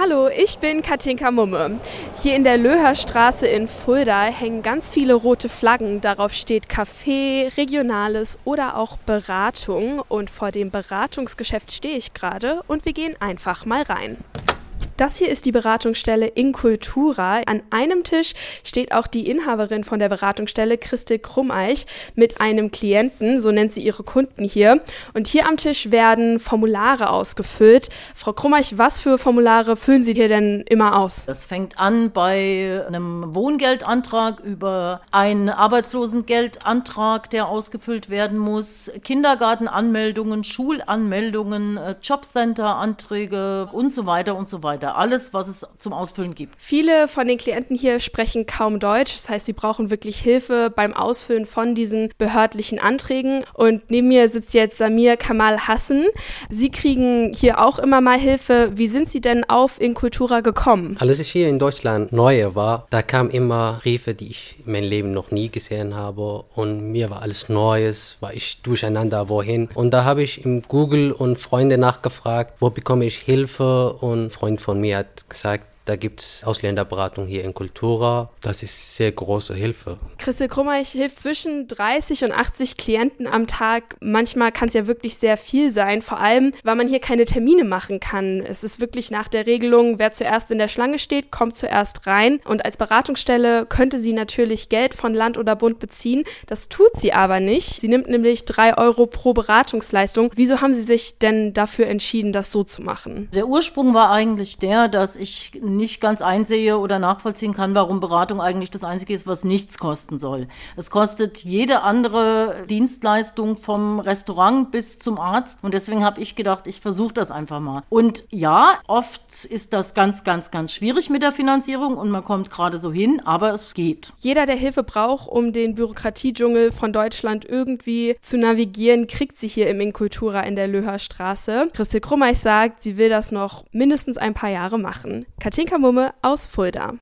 Hallo, ich bin Katinka Mumme. Hier in der Löherstraße in Fulda hängen ganz viele rote Flaggen. Darauf steht Café, Regionales oder auch Beratung. Und vor dem Beratungsgeschäft stehe ich gerade und wir gehen einfach mal rein. Das hier ist die Beratungsstelle Incultura. An einem Tisch steht auch die Inhaberin von der Beratungsstelle, Christel Krummeich, mit einem Klienten, so nennt sie ihre Kunden hier. Und hier am Tisch werden Formulare ausgefüllt. Frau Krummeich, was für Formulare füllen Sie hier denn immer aus? Das fängt an bei einem Wohngeldantrag über einen Arbeitslosengeldantrag, der ausgefüllt werden muss, Kindergartenanmeldungen, Schulanmeldungen, äh, Jobcenter-Anträge und so weiter und so weiter. Alles, was es zum Ausfüllen gibt. Viele von den Klienten hier sprechen kaum Deutsch. Das heißt, sie brauchen wirklich Hilfe beim Ausfüllen von diesen behördlichen Anträgen. Und neben mir sitzt jetzt Samir Kamal Hassan. Sie kriegen hier auch immer mal Hilfe. Wie sind Sie denn auf Inkultura gekommen? Als ich hier in Deutschland neu war, da kamen immer Briefe, die ich in meinem Leben noch nie gesehen habe. Und mir war alles Neues, war ich durcheinander, wohin. Und da habe ich im Google und Freunde nachgefragt, wo bekomme ich Hilfe. Und ein Freund von mir hat gesagt, da gibt es Ausländerberatung hier in Kultura. Das ist sehr große Hilfe. Christel Krummeich hilft zwischen 30 und 80 Klienten am Tag. Manchmal kann es ja wirklich sehr viel sein, vor allem, weil man hier keine Termine machen kann. Es ist wirklich nach der Regelung, wer zuerst in der Schlange steht, kommt zuerst rein. Und als Beratungsstelle könnte sie natürlich Geld von Land oder Bund beziehen. Das tut sie aber nicht. Sie nimmt nämlich drei Euro pro Beratungsleistung. Wieso haben Sie sich denn dafür entschieden, das so zu machen? Der Ursprung war eigentlich der, dass ich nicht ganz einsehe oder nachvollziehen kann, warum Beratung eigentlich das Einzige ist, was nichts kosten soll. Es kostet jede andere Dienstleistung vom Restaurant bis zum Arzt. Und deswegen habe ich gedacht, ich versuche das einfach mal. Und ja, oft ist das ganz, ganz, ganz schwierig mit der Finanzierung und man kommt gerade so hin, aber es geht. Jeder, der Hilfe braucht, um den Bürokratiedschungel von Deutschland irgendwie zu navigieren, kriegt sie hier im Inkultura in der Löherstraße. Christel Krummeich sagt, sie will das noch mindestens ein paar Jahre machen. Katinka Mumme aus Fulda.